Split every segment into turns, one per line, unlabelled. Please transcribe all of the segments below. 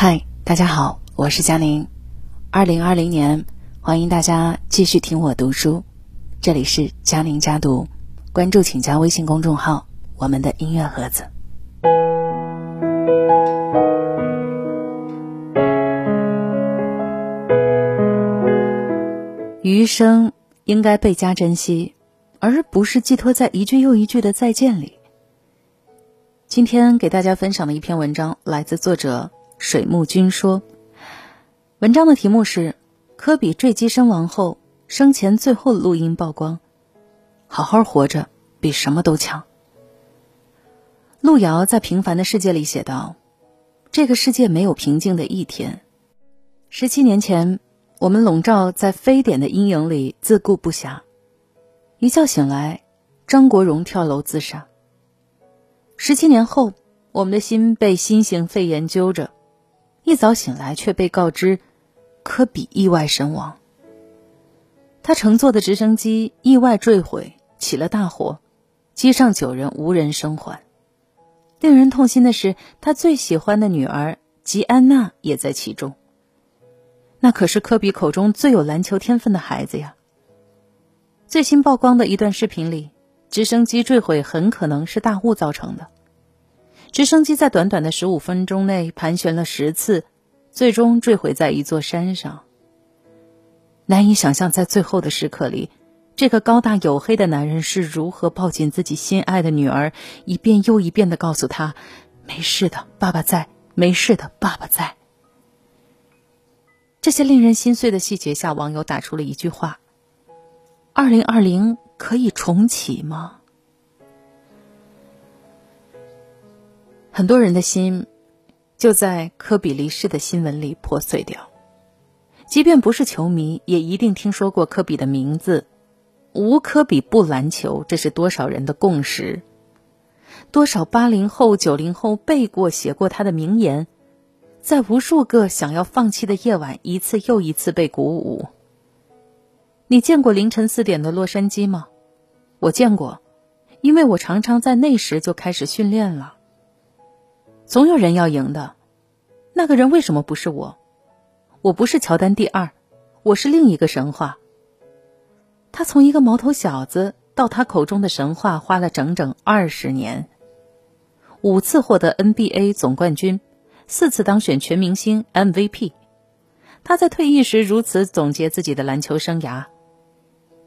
嗨，大家好，我是佳宁。二零二零年，欢迎大家继续听我读书。这里是佳宁家读，关注请加微信公众号“我们的音乐盒子”。余生应该倍加珍惜，而不是寄托在一句又一句的再见里。今天给大家分享的一篇文章，来自作者。水木君说：“文章的题目是科比坠机身亡后生前最后录音曝光，好好活着比什么都强。”路遥在《平凡的世界》里写道：“这个世界没有平静的一天。十七年前，我们笼罩在非典的阴影里自顾不暇，一觉醒来，张国荣跳楼自杀。十七年后，我们的心被新型肺炎揪着。”一早醒来，却被告知科比意外身亡。他乘坐的直升机意外坠毁，起了大火，机上九人无人生还。令人痛心的是，他最喜欢的女儿吉安娜也在其中。那可是科比口中最有篮球天分的孩子呀。最新曝光的一段视频里，直升机坠毁很可能是大雾造成的。直升机在短短的十五分钟内盘旋了十次，最终坠毁在一座山上。难以想象，在最后的时刻里，这个高大黝黑的男人是如何抱紧自己心爱的女儿，一遍又一遍的告诉她：“没事的，爸爸在；没事的，爸爸在。”这些令人心碎的细节下，网友打出了一句话：“二零二零可以重启吗？”很多人的心，就在科比离世的新闻里破碎掉。即便不是球迷，也一定听说过科比的名字。无科比不篮球，这是多少人的共识。多少八零后、九零后背过、写过他的名言，在无数个想要放弃的夜晚，一次又一次被鼓舞。你见过凌晨四点的洛杉矶吗？我见过，因为我常常在那时就开始训练了。总有人要赢的，那个人为什么不是我？我不是乔丹第二，我是另一个神话。他从一个毛头小子到他口中的神话，花了整整二十年，五次获得 NBA 总冠军，四次当选全明星 MVP。他在退役时如此总结自己的篮球生涯：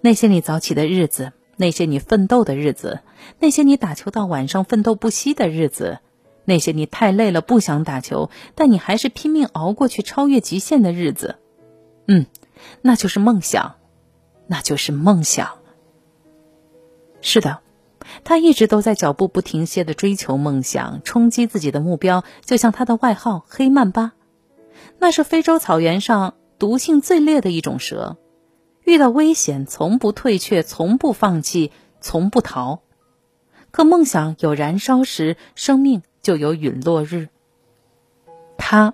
那些你早起的日子，那些你奋斗的日子，那些你打球到晚上奋斗不息的日子。那些你太累了不想打球，但你还是拼命熬过去超越极限的日子，嗯，那就是梦想，那就是梦想。是的，他一直都在脚步不停歇的追求梦想，冲击自己的目标，就像他的外号“黑曼巴”，那是非洲草原上毒性最烈的一种蛇，遇到危险从不退却，从不放弃，从不逃。可梦想有燃烧时，生命。就有陨落日。他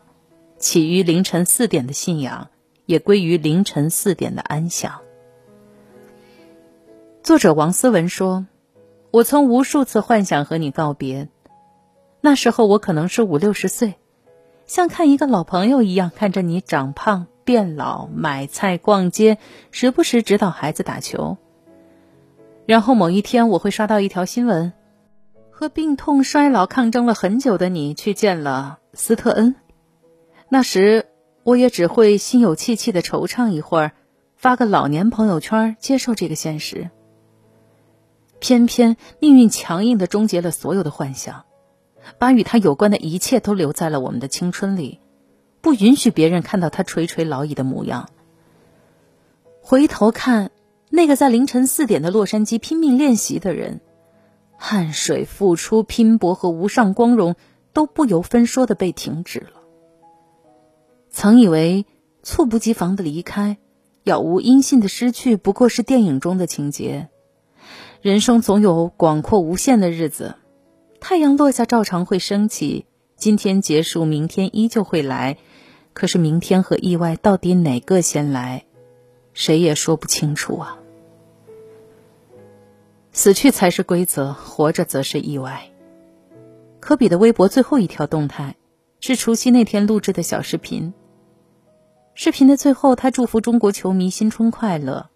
起于凌晨四点的信仰，也归于凌晨四点的安详。作者王思文说：“我曾无数次幻想和你告别，那时候我可能是五六十岁，像看一个老朋友一样看着你长胖变老，买菜逛街，时不时指导孩子打球。然后某一天，我会刷到一条新闻。”和病痛衰老抗争了很久的你去见了斯特恩，那时我也只会心有戚戚的惆怅一会儿，发个老年朋友圈接受这个现实。偏偏命运强硬的终结了所有的幻想，把与他有关的一切都留在了我们的青春里，不允许别人看到他垂垂老矣的模样。回头看那个在凌晨四点的洛杉矶拼命练习的人。汗水、付出、拼搏和无上光荣都不由分说的被停止了。曾以为猝不及防的离开、杳无音信的失去不过是电影中的情节，人生总有广阔无限的日子。太阳落下照常会升起，今天结束，明天依旧会来。可是明天和意外到底哪个先来，谁也说不清楚啊。死去才是规则，活着则是意外。科比的微博最后一条动态，是除夕那天录制的小视频。视频的最后，他祝福中国球迷新春快乐。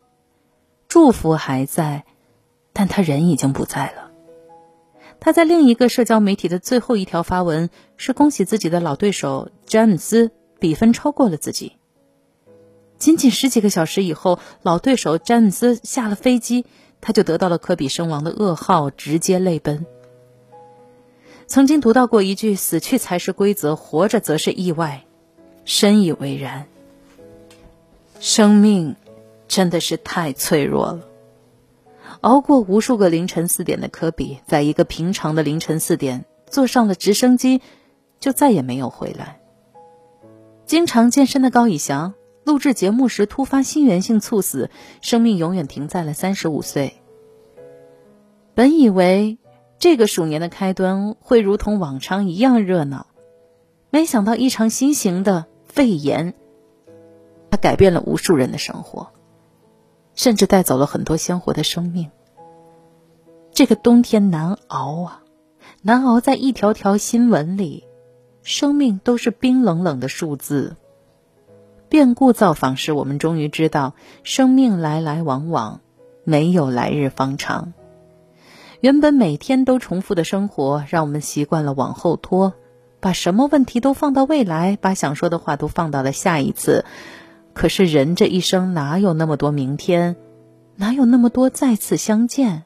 祝福还在，但他人已经不在了。他在另一个社交媒体的最后一条发文是恭喜自己的老对手詹姆斯比分超过了自己。仅仅十几个小时以后，老对手詹姆斯下了飞机，他就得到了科比身亡的噩耗，直接泪奔。曾经读到过一句“死去才是规则，活着则是意外”，深以为然。生命真的是太脆弱了。熬过无数个凌晨四点的科比，在一个平常的凌晨四点坐上了直升机，就再也没有回来。经常健身的高以翔，录制节目时突发心源性猝死，生命永远停在了三十五岁。本以为这个鼠年的开端会如同往常一样热闹，没想到一场新型的肺炎。它改变了无数人的生活，甚至带走了很多鲜活的生命。这个冬天难熬啊，难熬在一条条新闻里，生命都是冰冷冷的数字。变故造访时，我们终于知道，生命来来往往，没有来日方长。原本每天都重复的生活，让我们习惯了往后拖，把什么问题都放到未来，把想说的话都放到了下一次。可是人这一生哪有那么多明天，哪有那么多再次相见？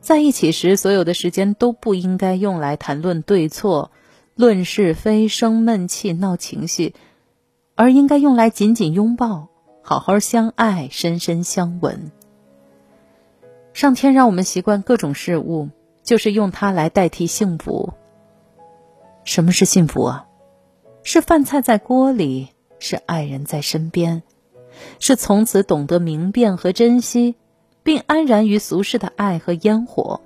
在一起时，所有的时间都不应该用来谈论对错、论是非、生闷气、闹情绪，而应该用来紧紧拥抱、好好相爱、深深相吻。上天让我们习惯各种事物，就是用它来代替幸福。什么是幸福啊？是饭菜在锅里。是爱人在身边，是从此懂得明辨和珍惜，并安然于俗世的爱和烟火，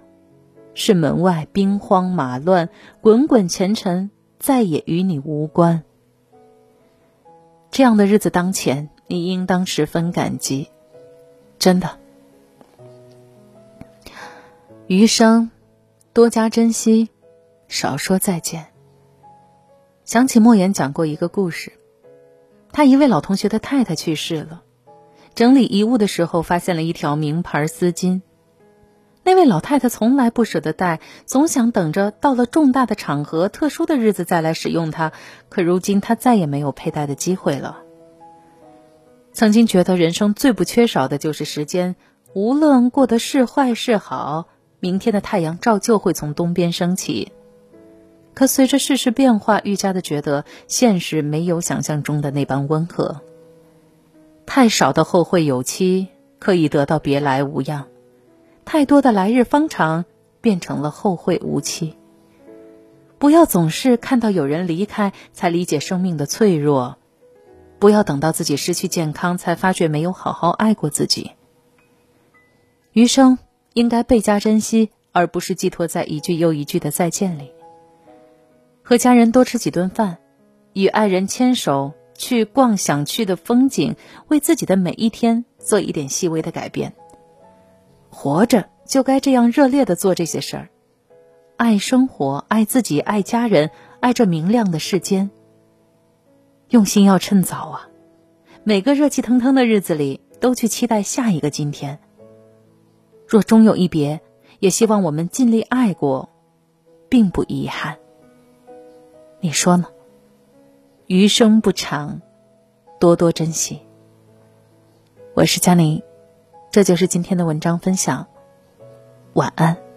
是门外兵荒马乱，滚滚前尘再也与你无关。这样的日子当前，你应当十分感激，真的。余生，多加珍惜，少说再见。想起莫言讲过一个故事。他一位老同学的太太去世了，整理遗物的时候发现了一条名牌丝巾。那位老太太从来不舍得戴，总想等着到了重大的场合、特殊的日子再来使用它。可如今她再也没有佩戴的机会了。曾经觉得人生最不缺少的就是时间，无论过得是坏是好，明天的太阳照旧会从东边升起。可随着世事变化，愈加的觉得现实没有想象中的那般温和。太少的后会有期，可以得到别来无恙；太多的来日方长，变成了后会无期。不要总是看到有人离开才理解生命的脆弱，不要等到自己失去健康才发觉没有好好爱过自己。余生应该倍加珍惜，而不是寄托在一句又一句的再见里。和家人多吃几顿饭，与爱人牵手去逛想去的风景，为自己的每一天做一点细微的改变。活着就该这样热烈的做这些事儿，爱生活，爱自己，爱家人，爱这明亮的世间。用心要趁早啊！每个热气腾腾的日子里，都去期待下一个今天。若终有一别，也希望我们尽力爱过，并不遗憾。你说呢？余生不长，多多珍惜。我是佳宁，这就是今天的文章分享。晚安。